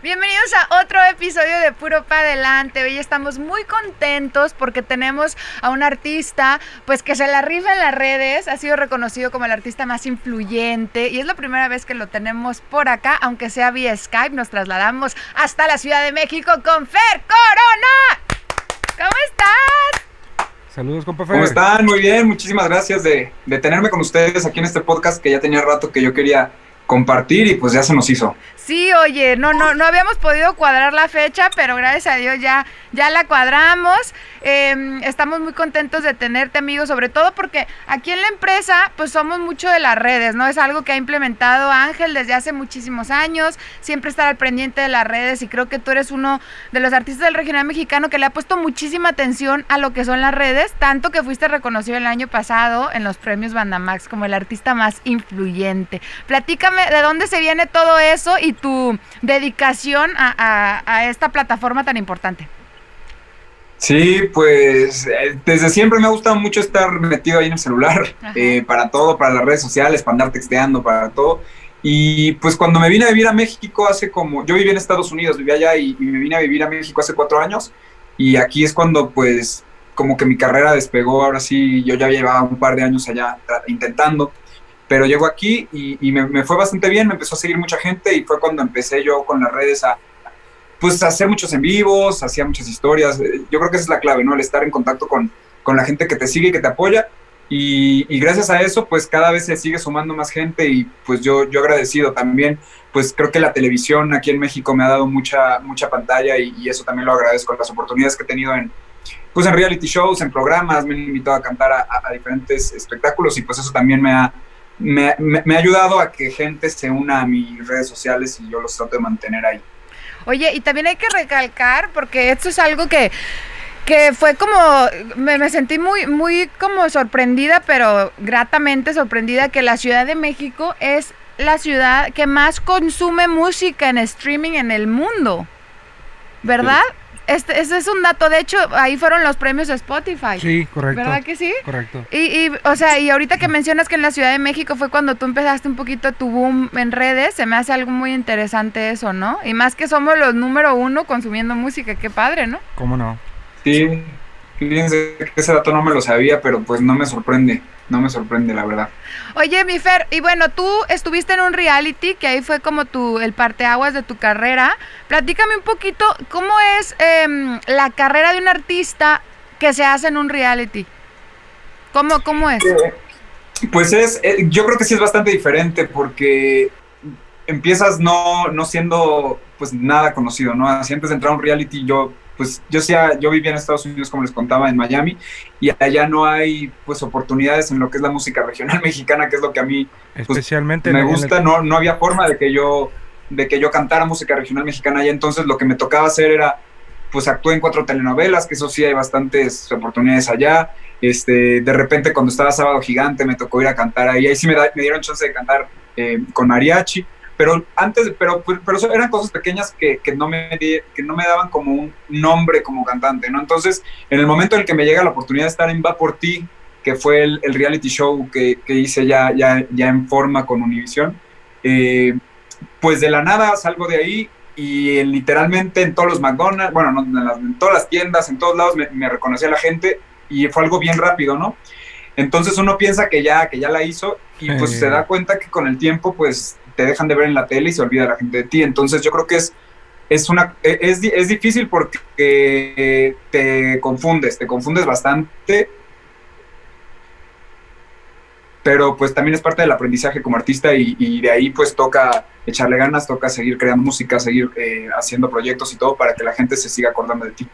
Bienvenidos a otro episodio de Puro Pa' Adelante. Hoy estamos muy contentos porque tenemos a un artista pues que se la rifa en las redes, ha sido reconocido como el artista más influyente y es la primera vez que lo tenemos por acá, aunque sea vía Skype, nos trasladamos hasta la Ciudad de México con Fer Corona. ¿Cómo estás? Saludos, compa Fer. ¿Cómo están? Muy bien, muchísimas gracias de, de tenerme con ustedes aquí en este podcast que ya tenía rato que yo quería compartir y pues ya se nos hizo. Sí, oye, no, no, no habíamos podido cuadrar la fecha, pero gracias a Dios ya, ya la cuadramos. Em, estamos muy contentos de tenerte, amigos, sobre todo porque aquí en la empresa, pues somos mucho de las redes, ¿no? Es algo que ha implementado Ángel desde hace muchísimos años, siempre estar al pendiente de las redes y creo que tú eres uno de los artistas del regional mexicano que le ha puesto muchísima atención a lo que son las redes, tanto que fuiste reconocido el año pasado en los premios Bandamax como el artista más influyente. Platícame de dónde se viene todo eso y tu dedicación a, esta plataforma tan importante. Sí, pues eh, desde siempre me ha gustado mucho estar metido ahí en el celular, eh, para todo, para las redes sociales, para andar texteando, para todo. Y pues cuando me vine a vivir a México hace como, yo viví en Estados Unidos, vivía allá y, y, me vine a vivir a México hace cuatro años. Y aquí es cuando pues como que mi carrera despegó, ahora sí, yo ya llevaba un par de años allá intentando. Pero llego aquí y, me, fue bastante bien, me empezó a seguir mucha gente y fue cuando empecé yo con las redes a, pues, hacer muchos en vivos, hacía muchas historias. Yo creo que esa es la clave, ¿no? El estar en contacto con, con la gente que te sigue y que te apoya. Y, gracias a eso, pues cada vez se sigue sumando más gente y pues yo, yo agradecido también, pues creo que la televisión aquí en México me ha dado mucha, mucha pantalla y, eso también lo agradezco, las oportunidades que he tenido en, pues en reality shows, en programas, me han invitado a cantar a diferentes espectáculos y pues eso también me ha, me, ha ayudado a que gente se una a mis redes sociales y yo los trato de mantener ahí. Oye, y también hay que recalcar, porque esto es algo que, que fue como, me, sentí muy, muy como sorprendida, pero gratamente sorprendida que la Ciudad de México es la ciudad que más consume música en streaming en el mundo, ¿verdad? Este, ese es un dato, de hecho, ahí fueron los premios de Spotify. Sí, correcto. ¿Verdad que sí? Correcto. Y, y, o sea, y ahorita que mencionas que en la Ciudad de México fue cuando tú empezaste un poquito tu boom en redes, se me hace algo muy interesante eso, ¿no? Y más que somos los número uno consumiendo música, qué padre, ¿no? ¿Cómo no? Sí, fíjense que ese dato no me lo sabía, pero pues no me sorprende no me sorprende, la verdad. Oye, mi Fer, y bueno, tú estuviste en un reality, que ahí fue como tu, el parteaguas de tu carrera. Platícame un poquito, ¿cómo es em, la carrera de un artista que se hace en un reality? ¿Cómo, cómo es? Eh, pues es, eh, yo creo que sí es bastante diferente porque empiezas no, no siendo pues nada conocido, ¿no? Así antes de entrar a un reality yo pues yo sea, yo vivía en Estados Unidos, como les contaba, en Miami, y allá no hay pues oportunidades en lo que es la música regional mexicana, que es lo que a mí pues, especialmente me gusta, no, no había forma de que yo de que yo cantara música regional mexicana allá, entonces lo que me tocaba hacer era pues actué en cuatro telenovelas, que eso sí hay bastantes oportunidades allá. Este, de repente cuando estaba Sábado Gigante me tocó ir a cantar ahí, ahí sí me, me dieron chance de cantar eh, con mariachi pero antes, pero, pero eran cosas pequeñas que, que, no me, que no me daban como un nombre como cantante, ¿no? Entonces, en el momento en el que me llega la oportunidad de estar en Va por ti, que fue el, el reality show que, que, hice ya, ya, ya en forma con Univision, eh, pues de la nada salgo de ahí y literalmente en todos los McDonald's, bueno, en, todas las tiendas, en todos lados me, me reconocía la gente y fue algo bien rápido, ¿no? Entonces uno piensa que ya, que ya la hizo y pues se da cuenta que con el tiempo pues te dejan de ver en la tele y se olvida la gente de ti. Entonces yo creo que es, es, una, e, es, es difícil porque te confundes, te confundes bastante, pero pues también es parte del aprendizaje como artista y, de ahí pues toca echarle ganas, toca seguir creando música, seguir eh, haciendo proyectos y todo para que la gente se siga acordando de ti.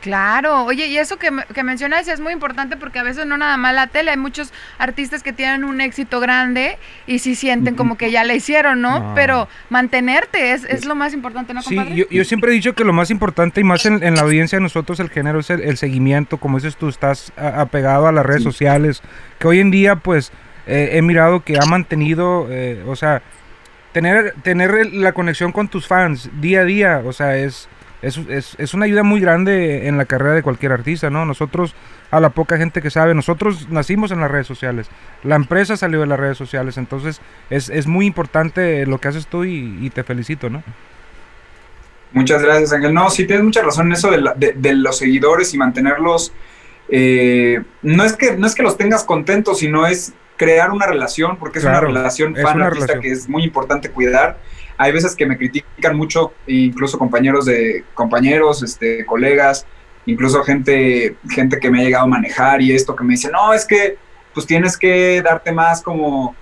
Claro, oye, y eso que, que, mencionas es muy importante porque a veces no nada más la tele, hay muchos artistas que tienen un éxito grande y sí sienten como que ya le hicieron, ¿no? Pero mantenerte es, es, lo más importante, ¿no, compadre? Sí, yo, siempre he dicho que lo más importante y más en, la audiencia de nosotros, el género, es el, seguimiento, como dices tú, estás apegado a las redes sociales, que hoy en día, pues, eh, he mirado que ha mantenido, eh, o sea, tener, tener la conexión con tus fans día a día, o sea, es es, es, es, una ayuda muy grande en la carrera de cualquier artista, ¿no? Nosotros, a la poca gente que sabe, nosotros nacimos en las redes sociales, la empresa salió de las redes sociales, entonces es, es muy importante lo que haces tú y, te felicito, ¿no? Muchas gracias, Ángel. No, sí tienes mucha razón en eso de, de, los seguidores y mantenerlos. Eh, no, es que, no es que los tengas contentos, sino es crear una relación, porque es una relación fan-artista que es muy importante cuidar hay veces que me critican mucho, incluso compañeros de compañeros, este, colegas, incluso gente, gente que me ha llegado a manejar y esto que me dice, no, es que pues tienes que darte más como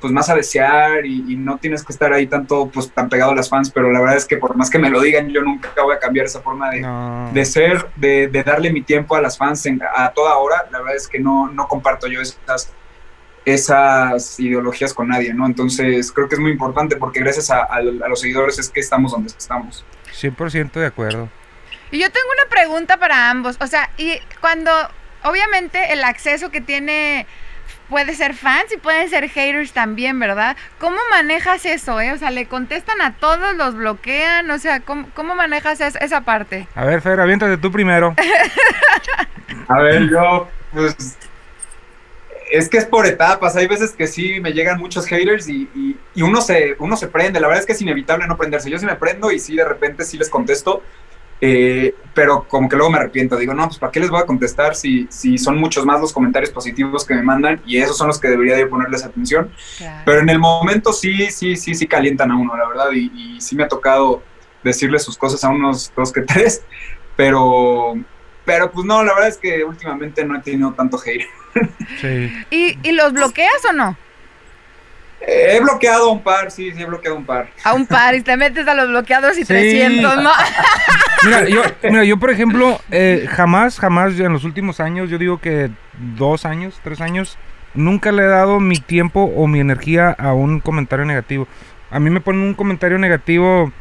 pues más a desear y, no tienes que estar ahí tanto pues tan pegado a las fans, pero la verdad es que por más que me lo digan, yo nunca voy a cambiar esa forma de, de ser, de, de, darle mi tiempo a las fans a toda hora, la verdad es que no, no comparto yo esas esas ideologías con nadie, ¿no? Entonces creo que es muy importante porque gracias a, los seguidores es que estamos donde estamos. 100% de acuerdo. Y yo tengo una pregunta para ambos, o sea, y cuando, obviamente el acceso que tiene puede ser fans y pueden ser haters también, ¿verdad? ¿Cómo manejas eso, eh? O sea, ¿le contestan a todos, los bloquean? O sea, ¿cómo, cómo manejas esa parte? A ver, Fer, aviéntate tú primero. a ver, yo, pues, es que es por etapas. Hay veces que sí me llegan muchos haters y, uno, se, uno se prende. La verdad es que es inevitable no prenderse. Yo sí me prendo y sí de repente sí les contesto. Eh, pero como que luego me arrepiento. Digo, no, pues ¿para qué les voy a contestar si, si son muchos más los comentarios positivos que me mandan y esos son los que debería de ponerles atención? Pero en el momento sí, sí, sí, sí calientan a uno, la verdad. Y, y sí me ha tocado decirle sus cosas a unos dos que tres. Pero, pero pues no, la verdad es que últimamente no he tenido tanto hate. Sí. ¿Y, ¿Y los bloqueas o no? He bloqueado un par, sí, sí he bloqueado un par. A un par y te metes a los bloqueados y 300, ¿no? mira, yo, mira, yo por ejemplo, eh, jamás, jamás en los últimos años, yo digo que dos años, tres años, nunca le he dado mi tiempo o mi energía a un comentario negativo. A mí me ponen un comentario negativo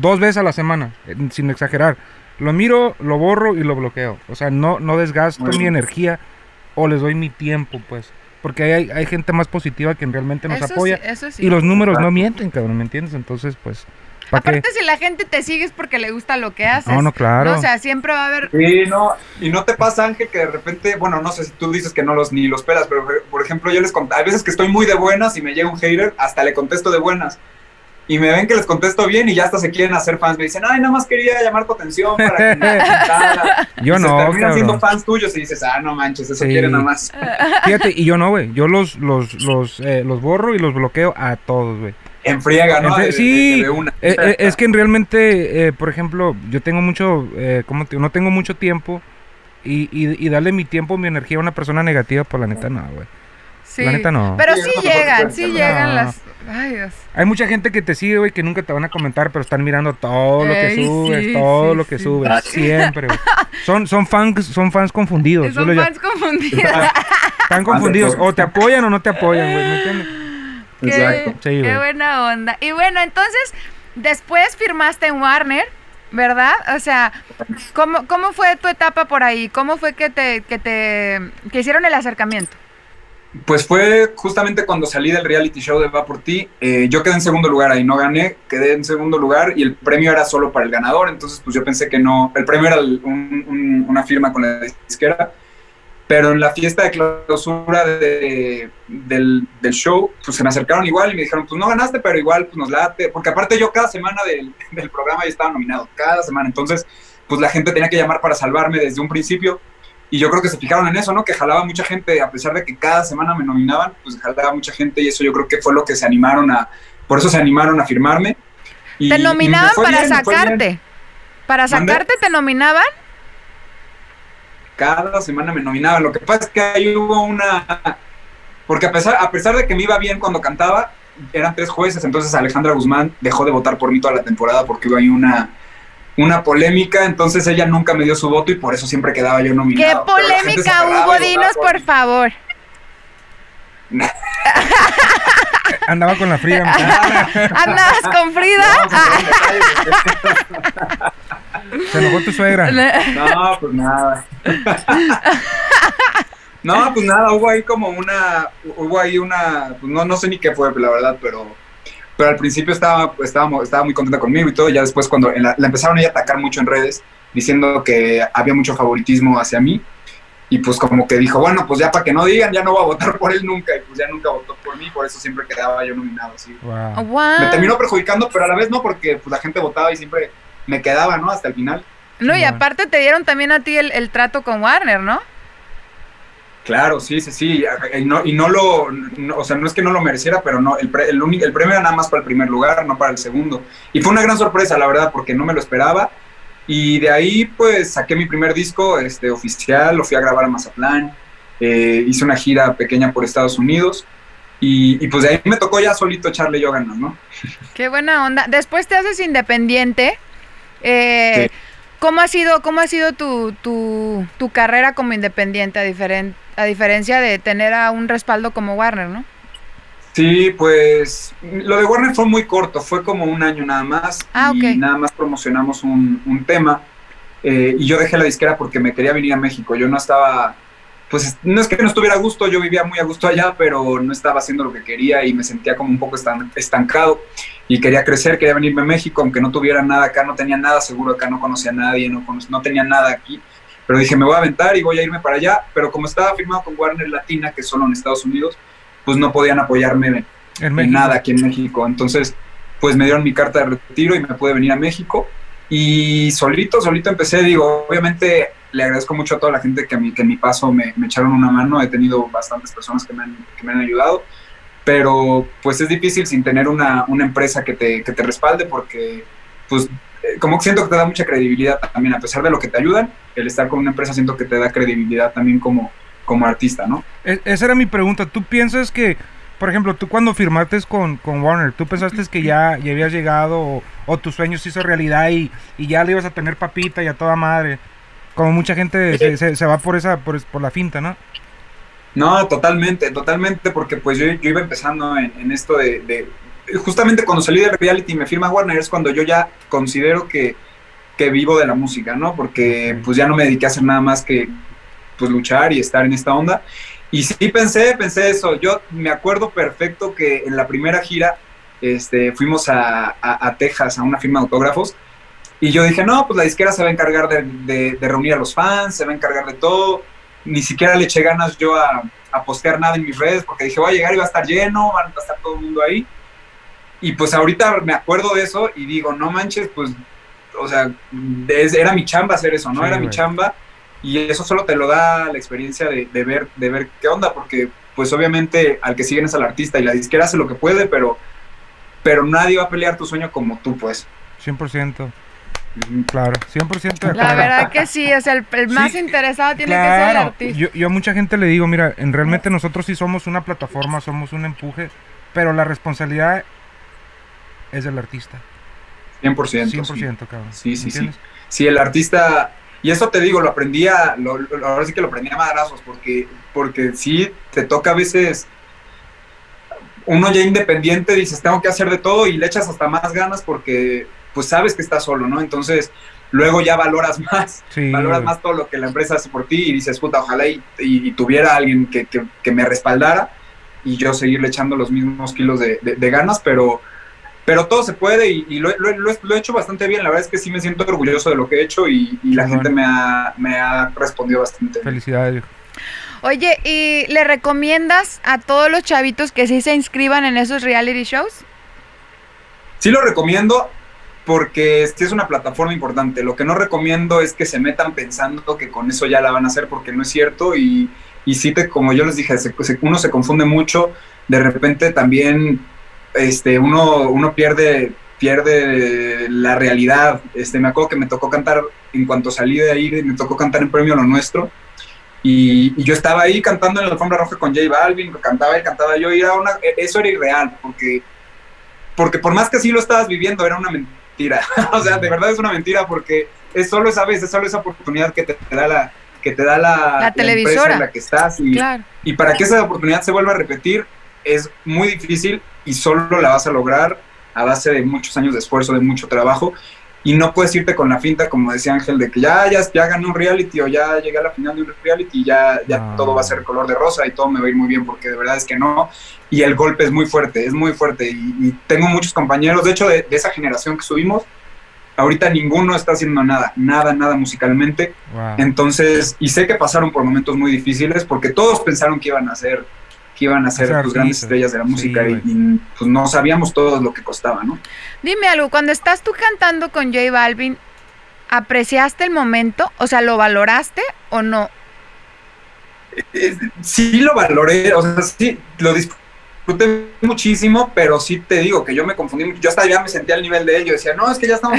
dos veces a la semana, sin exagerar. Lo miro, lo borro y lo bloqueo. O sea, no, no desgasto mi energía o les doy mi tiempo, pues. Porque hay, hay gente más positiva que realmente nos apoya. Y los números no mienten, cabrón, ¿me entiendes? Entonces, pues... Aparte, si la gente te sigue es porque le gusta lo que haces. No, no, claro. O sea, siempre va a haber... Sí, no, y no te pasa, Ángel, que de repente, bueno, no sé si tú dices que no los ni los pelas, pero por ejemplo, yo les conté, hay veces que estoy muy de buenas y me llega un hater, hasta le contesto de buenas y me ven que les contesto bien y ya hasta se quieren hacer fans. Me dicen, ay, nada más quería llamar tu atención para que me Yo y no. Se terminan siendo fans tuyos y dices, ah, no manches, eso quieren nada más. Fíjate, y yo no, güey. Yo los, los, los, eh, los borro y los bloqueo a todos, güey. En friega, ¿no? sí, eh, eh, es que realmente, por ejemplo, yo tengo mucho, eh, ¿cómo te, no tengo mucho tiempo y, y, y darle mi tiempo, mi energía a una persona negativa, por la neta, no, güey. Sí. La neta no. Pero sí llegan, sí llegan las. Ay, Dios. Hay mucha gente que te sigue, güey, que nunca te van a comentar, pero están mirando todo lo que subes, todo lo que subes, ah, siempre, güey. Son, son fans, son fans confundidos. Son fans confundidos. Están confundidos. O te apoyan o no te apoyan, güey, ¿me entiendes? Exacto. qué buena onda. Y bueno, entonces, después firmaste en Warner. ¿verdad? O sea, ¿cómo, ¿cómo fue tu etapa por ahí? ¿Cómo fue que te, que te que hicieron el acercamiento? Pues fue justamente cuando salí del reality show de Va por ti. Eh, yo quedé en segundo lugar ahí, no gané, quedé en segundo lugar y el premio era solo para el ganador. Entonces, pues yo pensé que no. El premio era una firma con la disquera. Pero en la fiesta de clausura del, show, pues se me acercaron igual y me dijeron, pues no ganaste, pero igual pues nos late. Porque aparte yo cada semana del, del programa ya estaba nominado, cada semana. Entonces, pues la gente tenía que llamar para salvarme desde un principio. Y yo creo que se fijaron en eso, ¿no? Que jalaba mucha gente, a pesar de que cada semana me nominaban, pues jalaba mucha gente y eso yo creo que fue lo que se animaron a, por eso se animaron a firmarme. ¿Te nominaban para sacarte? ¿Para sacarte te nominaban? Cada semana me nominaban. Lo que pasa es que ahí hubo una... Porque a pesar, a pesar de que me iba bien cuando cantaba, eran tres jueces, entonces Alejandra Guzmán dejó de votar por mí toda la temporada porque hubo ahí una una polémica, entonces ella nunca me dio su voto y por eso siempre quedaba yo nominado. ¿Qué polémica hubo? Dinos, por favor. Andaba con la Frida. ¿Andabas con Frida? Se enojó tu suegra. No, pues nada. No, pues nada, hubo ahí como una, hubo ahí una, pues no, no sé ni qué fue, la verdad, pero, pero al principio estaba, estaba, estaba muy contenta conmigo y todo, y ya después cuando la, empezaron a atacar mucho en redes, diciendo que había mucho favoritismo hacia mí, y pues como que dijo, bueno, pues ya para que no digan, ya no voy a votar por él nunca, y pues ya nunca votó por mí, por eso siempre quedaba yo nominado, así. Me terminó perjudicando, pero a la vez no, porque pues la gente votaba y siempre me quedaba, ¿no? Hasta el final. No, y aparte te dieron también a ti el, trato con Warner, ¿no? Claro, sí, sí, sí. Y no, y no lo, o sea, no es que no lo mereciera, pero no, el, el, el, premio era nada más para el primer lugar, no para el segundo. Y fue una gran sorpresa, la verdad, porque no me lo esperaba. Y de ahí, pues, saqué mi primer disco este, oficial, lo fui a grabar a Mazatlán, eh, hice una gira pequeña por Estados Unidos. Y, pues de ahí me tocó ya solito echarle yo ganas, ¿no? Qué buena onda. Después te haces independiente. Eh, ¿Cómo ha sido, cómo ha sido tu, tu, tu carrera como independiente a, diferen, a diferencia de tener a un respaldo como Warner, no? Sí, pues lo de Warner fue muy corto, fue como un año nada más ah, y nada más promocionamos un, un tema eh, y yo dejé la disquera porque me quería venir a México. Yo no estaba pues no es que no estuviera a gusto, yo vivía muy a gusto allá, pero no estaba haciendo lo que quería y me sentía como un poco estancado y quería crecer, quería venirme a México, aunque no tuviera nada acá, no tenía nada seguro acá, no conocía a nadie, no, no tenía nada aquí, pero dije, me voy a aventar y voy a irme para allá, pero como estaba firmado con Warner Latina, que solo en Estados Unidos, pues no podían apoyarme en, nada aquí en México, entonces pues me dieron mi carta de retiro y me pude venir a México. Y solito, solito empecé, digo, obviamente le agradezco mucho a toda la gente que, a mí, que en mi paso me, echaron una mano, he tenido bastantes personas que me han, que me han ayudado, pero pues es difícil sin tener una, una empresa que te, que te respalde porque pues eh, como siento que te da mucha credibilidad también, a pesar de lo que te ayudan, el estar con una empresa siento que te da credibilidad también como, como artista, ¿no? E, esa era mi pregunta, ¿tú piensas que por ejemplo, tú cuando firmaste con, con Warner, ¿tú pensaste que ya, ya habías llegado o, tu sueño se hizo realidad y, y, ya le ibas a tener papita y a toda madre? Como mucha gente se, se, va por esa por, por, la finta, ¿no? No, totalmente, totalmente, porque pues yo, iba empezando en, en esto de, de, Justamente cuando salí de reality y me firma Warner es cuando yo ya considero que, que vivo de la música, ¿no? Porque pues ya no me dediqué a hacer nada más que pues luchar y estar en esta onda. Y sí pensé, pensé eso. Yo me acuerdo perfecto que en la primera gira este, fuimos a, a, Texas a una firma de autógrafos y yo dije, no, pues la disquera se va a encargar de, de, reunir a los fans, se va a encargar de todo. Ni siquiera le eché ganas yo a, a, postear nada en mis redes porque dije, voy a llegar y va a estar lleno, va a estar todo el mundo ahí. Y pues ahorita me acuerdo de eso y digo, no manches, pues, o sea, era mi chamba hacer eso, ¿no? era mi chamba y eso solo te lo da la experiencia de, ver, de ver qué onda, porque pues obviamente al que siguen es al artista y la disquera hace lo que puede, pero, pero nadie va a pelear tu sueño como tú, pues. 100%. Claro, 100% La verdad que sí, es el, más interesado tiene que ser el artista. Yo, yo a mucha gente le digo, mira, en realmente nosotros sí somos una plataforma, somos un empuje, pero la responsabilidad es del artista. 100%. 100%, cabrón. Sí, sí, sí. Si el artista y eso te digo, lo aprendí a, ahora sí que lo aprendí a madrazos, porque, porque sí te toca a veces, uno ya independiente, dices, tengo que hacer de todo y le echas hasta más ganas porque pues sabes que estás solo, ¿no? Entonces, luego ya valoras más, valoras más todo lo que la empresa hace por ti y dices, puta, ojalá y, tuviera alguien que, que, me respaldara y yo seguirle echando los mismos kilos de, de ganas, pero pero todo se puede y, lo, he hecho bastante bien. La verdad es que sí me siento orgulloso de lo que he hecho y, la gente me ha, me ha respondido bastante. Felicidades. Oye, ¿y le recomiendas a todos los chavitos que sí se inscriban en esos reality shows? Sí lo recomiendo porque sí es una plataforma importante. Lo que no recomiendo es que se metan pensando que con eso ya la van a hacer porque no es cierto y, y sí, te, como yo les dije, uno se confunde mucho. De repente también este, uno, uno pierde, pierde la realidad. Este, me acuerdo que me tocó cantar, en cuanto salí de ahí, me tocó cantar en Premio Lo Nuestro. Y, yo estaba ahí cantando en la alfombra roja con J Balvin, cantaba y cantaba yo, y era una, eso era irreal, porque, porque por más que así lo estabas viviendo, era una mentira mentira. o sea, de verdad es una mentira porque es solo esa vez, es solo esa oportunidad que te, da la que te da la, la televisora en la que estás y, y para que esa oportunidad se vuelva a repetir es muy difícil y solo la vas a lograr a base de muchos años de esfuerzo, de mucho trabajo y no puedes irte con la finta, como decía Ángel, de que ya, ya, ya gané un reality o ya llegué a la final de un reality y ya, ya todo va a ser color de rosa y todo me va a ir muy bien, porque de verdad es que no. Y el golpe es muy fuerte, es muy fuerte. Y, tengo muchos compañeros, de hecho, de, esa generación que subimos, ahorita ninguno está haciendo nada, nada, nada musicalmente. Entonces, y sé que pasaron por momentos muy difíciles porque todos pensaron que iban a ser que iban a ser pues, grandes estrellas de la música y, pues no sabíamos todo lo que costaba, ¿no? Dime algo, cuando estás tú cantando con J Balvin, ¿apreciaste el momento? O sea, ¿lo valoraste o no? Eh, sí lo valoré, o sea, sí, lo disfruté muchísimo, pero sí te digo que yo me confundí, yo hasta ya me sentía al nivel de ellos, decía, no, es que ya estamos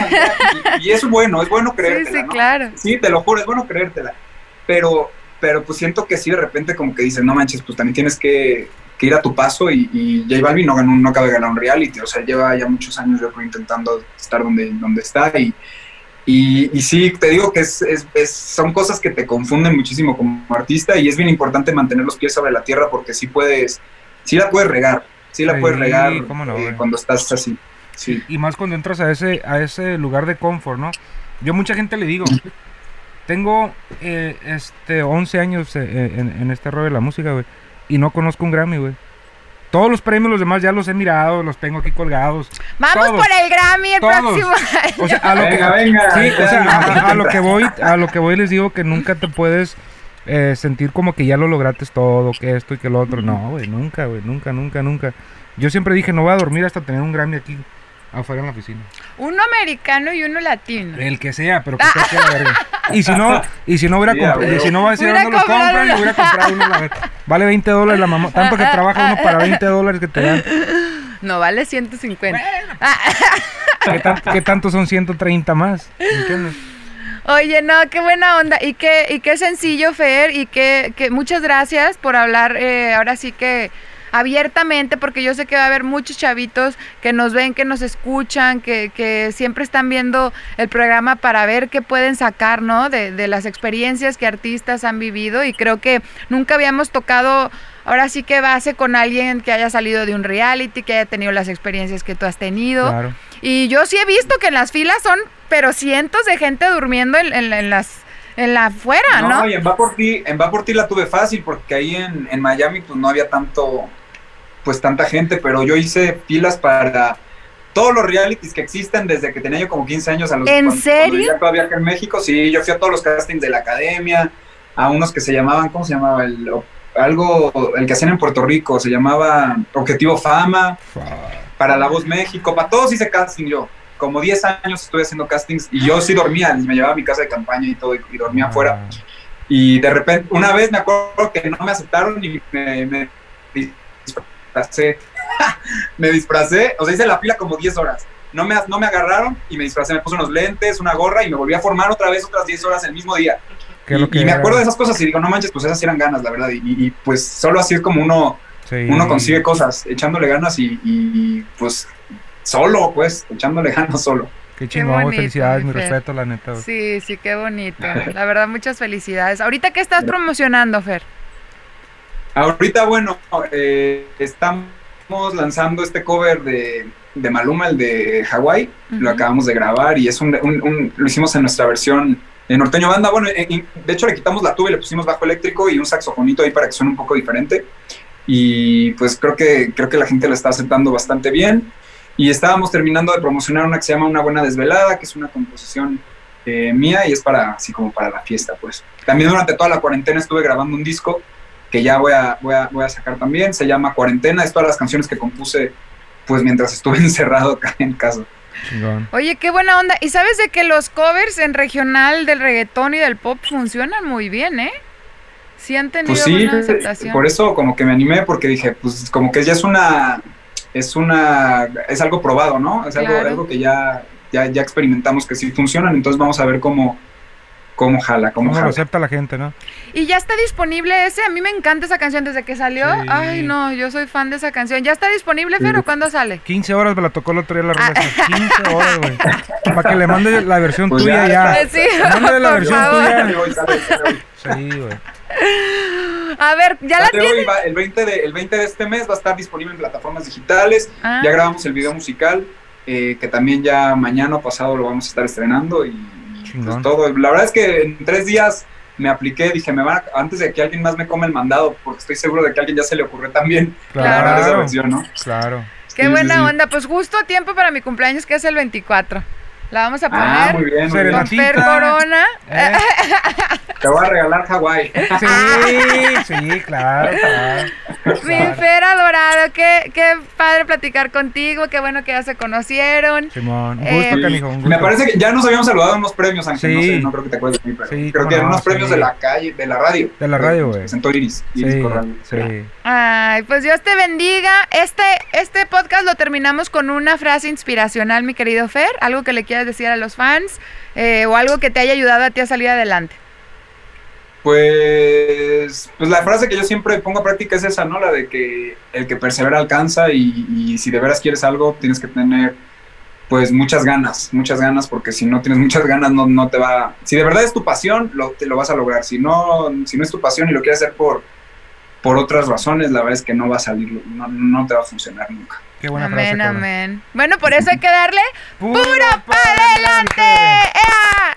y, y, eso es bueno, es bueno creértela, Sí, sí, claro. Sí, te lo juro, es bueno creértela, pero pero pues siento que sí de repente como que dicen, no manches, pues también tienes que, ir a tu paso y, y J Balvin no, ganó, no acaba de ganar un reality, o sea, lleva ya muchos años yo creo intentando estar donde, donde está y, y, sí, te digo que es, es, son cosas que te confunden muchísimo como artista y es bien importante mantener los pies sobre la tierra porque sí puedes, sí la puedes regar, sí la puedes regar eh, cuando estás así. Sí. Y más cuando entras a ese, a ese lugar de confort, ¿no? Yo mucha gente le digo, tengo eh, este 11 años eh, eh, en, este rollo de la música, güey. Y no conozco un Grammy, güey. Todos los premios, los demás ya los he mirado, los tengo aquí colgados. Vamos por el Grammy el próximo año. O sea, a lo que, venga, sí, o sea, a, lo que voy, a lo que voy les digo que nunca te puedes sentir como que ya lo lograste todo, que esto y que lo otro. No, güey, nunca, güey, nunca, nunca, nunca. Yo siempre dije, no voy a dormir hasta tener un Grammy aquí afuera en la oficina. Uno americano y uno latino. El que sea, pero que sea la verga. Y si no, y si no hubiera comprado, si no va a decir dónde lo compran, y hubiera comprado uno la Vale 20 dólares la mamá. Tanto que trabaja uno para 20 dólares que te dan. No, vale 150. ¿Qué, tanto son 130 más? ¿Entiendes? Oye, no, qué buena onda y qué, y qué sencillo, Fer, y que, que muchas gracias por hablar. Eh, ahora sí que abiertamente, porque yo sé que va a haber muchos chavitos que nos ven, que nos escuchan, que, que siempre están viendo el programa para ver qué pueden sacar, ¿no? De, de las experiencias que artistas han vivido y creo que nunca habíamos tocado ahora sí que base con alguien que haya salido de un reality, que haya tenido las experiencias que tú has tenido. Y yo sí he visto que en las filas son, pero cientos de gente durmiendo en, en, las en la afuera, ¿no? No, y en Va por ti, en Va por ti la tuve fácil porque ahí en, en Miami pues no había tanto pues tanta gente, pero yo hice filas para todos los realities que existen desde que tenía yo como 15 años a los ¿En serio? todavía en México, sí, yo fui a todos los castings de la academia, a unos que se llamaban, ¿cómo se llamaba? El, algo, el que hacían en Puerto Rico, se llamaba Objetivo Fama, para La Voz México, para todos hice casting yo. Como 10 años estuve haciendo castings y yo sí dormía, y me llevaba a mi casa de campaña y todo, y, dormía afuera. Y de repente, una vez me acuerdo que no me aceptaron y me, me disfracé. me disfracé, o sea, hice la fila como 10 horas. No me, no me agarraron y me disfracé, me puse unos lentes, una gorra y me volví a formar otra vez otras 10 horas el mismo día. Y, me acuerdo de esas cosas y digo, no manches, pues esas eran ganas, la verdad. Y, pues solo así es como uno, uno consigue cosas, echándole ganas y, pues solo, pues, echándole ganas solo. Qué chingón, felicidades, mi respeto, la neta. Sí, sí, qué bonito. La verdad, muchas felicidades. ¿Ahorita qué estás promocionando, Fer? Ahorita, bueno, eh, estamos lanzando este cover de, de Maluma, el de Hawái. Lo acabamos de grabar y es un, lo hicimos en nuestra versión de Norteño Banda. Bueno, de hecho le quitamos la tuba y le pusimos bajo eléctrico y un saxofonito ahí para que suene un poco diferente. Y pues creo que, creo que la gente lo está aceptando bastante bien. Y estábamos terminando de promocionar una que se llama Una Buena Desvelada, que es una composición eh, mía y es para, así como para la fiesta, pues. También durante toda la cuarentena estuve grabando un disco que ya voy a, voy a, voy a sacar también. Se llama Cuarentena. Es todas las canciones que compuse pues mientras estuve encerrado acá en casa. Oye, qué buena onda. Y sabes de que los covers en regional del reggaetón y del pop funcionan muy bien, ¿eh? Sí han tenido pues sí, aceptación. Por eso como que me animé porque dije, pues como que ya es una es una es algo probado, ¿no? Es algo, algo que ya, ya ya experimentamos que sí funcionan, entonces vamos a ver cómo cómo jala, cómo, ¿Cómo lo acepta la gente, no? Y ya está disponible ese. A mí me encanta esa canción desde que salió. Sí. Ay, no, yo soy fan de esa canción. ¿Ya está disponible, Sí. Fero? ¿Cuándo sale? 15 horas me la tocó el otro día la Ah. relación. 15 horas, güey. Para que le mande la versión Pues tuya ya ya. está. Sí, Mándale la versión favor. tuya. Sí, güey. A ver, ¿ya la tienes? va- el, 20 de, el 20 de este mes va a estar disponible en plataformas digitales. Ah. Ya grabamos el video musical, eh, que también ya mañana o pasado lo vamos a estar estrenando. Y. pues todo. La verdad es que en tres días me apliqué, dije, me van a- antes de que alguien más me come el mandado, porque estoy seguro de que a alguien ya se le ocurrió también Claro. esa versión, ¿no? Claro. Qué sí, buena sí. onda. Pues justo a tiempo para mi cumpleaños, que es el 24. La vamos a Ah, poner muy bien, muy con bien. Fer Corona. Eh, Te voy a regalar Hawái. Sí, sí, claro, claro. Mi. Fer adorado, qué, qué padre platicar contigo, qué bueno que ya se conocieron. Simón, un Eh, gusto, canijo, un gusto. Me parece que ya nos habíamos saludado en unos premios. No, Sí. sé, no creo que te acuerdes de mí, pero Sí, creo que no, unos premios de la calle, de la radio. De la radio, güey. Presentó Iris. Iris Sí, Corral. sí. Ay, pues Dios te bendiga. Este, este podcast lo terminamos con una frase inspiracional, mi querido Fer. Algo que le quieras decir a los fans eh, o algo que te haya ayudado a ti a salir adelante. Pues, pues la frase que yo siempre pongo a práctica es esa, ¿no? La de que el que persevera alcanza y, y si de veras quieres algo tienes que tener pues muchas ganas, muchas ganas porque si no tienes muchas ganas no, no te va... Si de verdad es tu pasión, lo, te lo vas a lograr. Si no, si no es tu pasión y lo quieres hacer por, por otras razones, la verdad es que no va a salir, no, no te va a funcionar nunca. Qué buena frase. amén, amén. Bueno, por eso hay que darle ¡Puro para adelante. ¡Ea!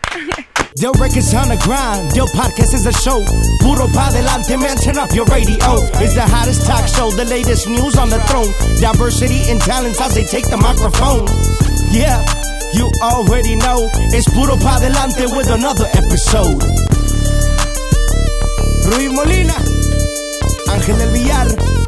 Yo records on the grind, yo podcast is a show. Puro pa delante, man, turn up your radio. It's the hottest talk show, the latest news on the throne. Diversity and talents as they take the microphone. Yeah, you already know. It's Puro pa delante with another episode. Ruiz Molina, Ángel del Villar.